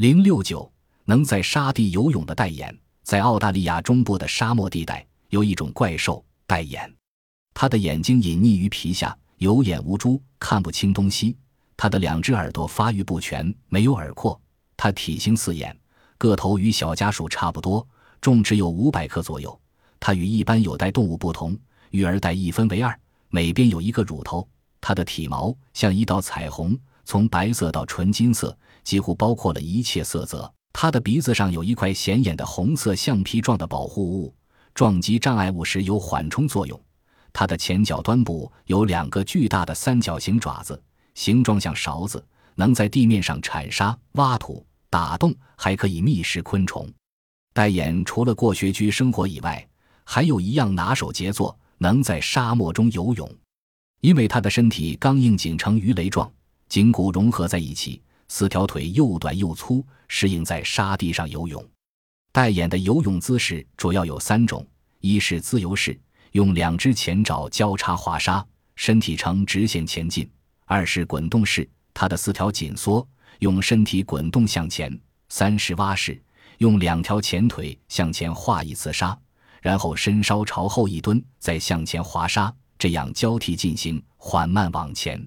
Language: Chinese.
零六九能在沙地游泳的戴眼，在澳大利亚中部的沙漠地带有一种怪兽戴眼，它的眼睛隐匿于皮下，有眼无珠，看不清东西。它的两只耳朵发育不全，没有耳廓。它体型似眼，个头与小家鼠差不多，重只有五百克左右。它与一般有袋动物不同，育儿袋一分为二，每边有一个乳头。它的体毛像一道彩虹，从白色到纯金色。几乎包括了一切色泽。它的鼻子上有一块显眼的红色橡皮状的保护物，撞击障碍物时有缓冲作用。它的前脚端部有两个巨大的三角形爪子，形状像勺子，能在地面上铲沙、挖土、打洞，还可以觅食昆虫。戴眼除了过穴居生活以外，还有一样拿手杰作，能在沙漠中游泳。因为它的身体刚硬紧成鱼雷状，筋骨融合在一起。四条腿又短又粗，适应在沙地上游泳。戴眼的游泳姿势主要有三种：一是自由式，用两只前爪交叉划沙，身体呈直线前进；二是滚动式，它的四条紧缩，用身体滚动向前；三是蛙式，用两条前腿向前划一次沙，然后身稍朝后一蹲，再向前划沙，这样交替进行，缓慢往前。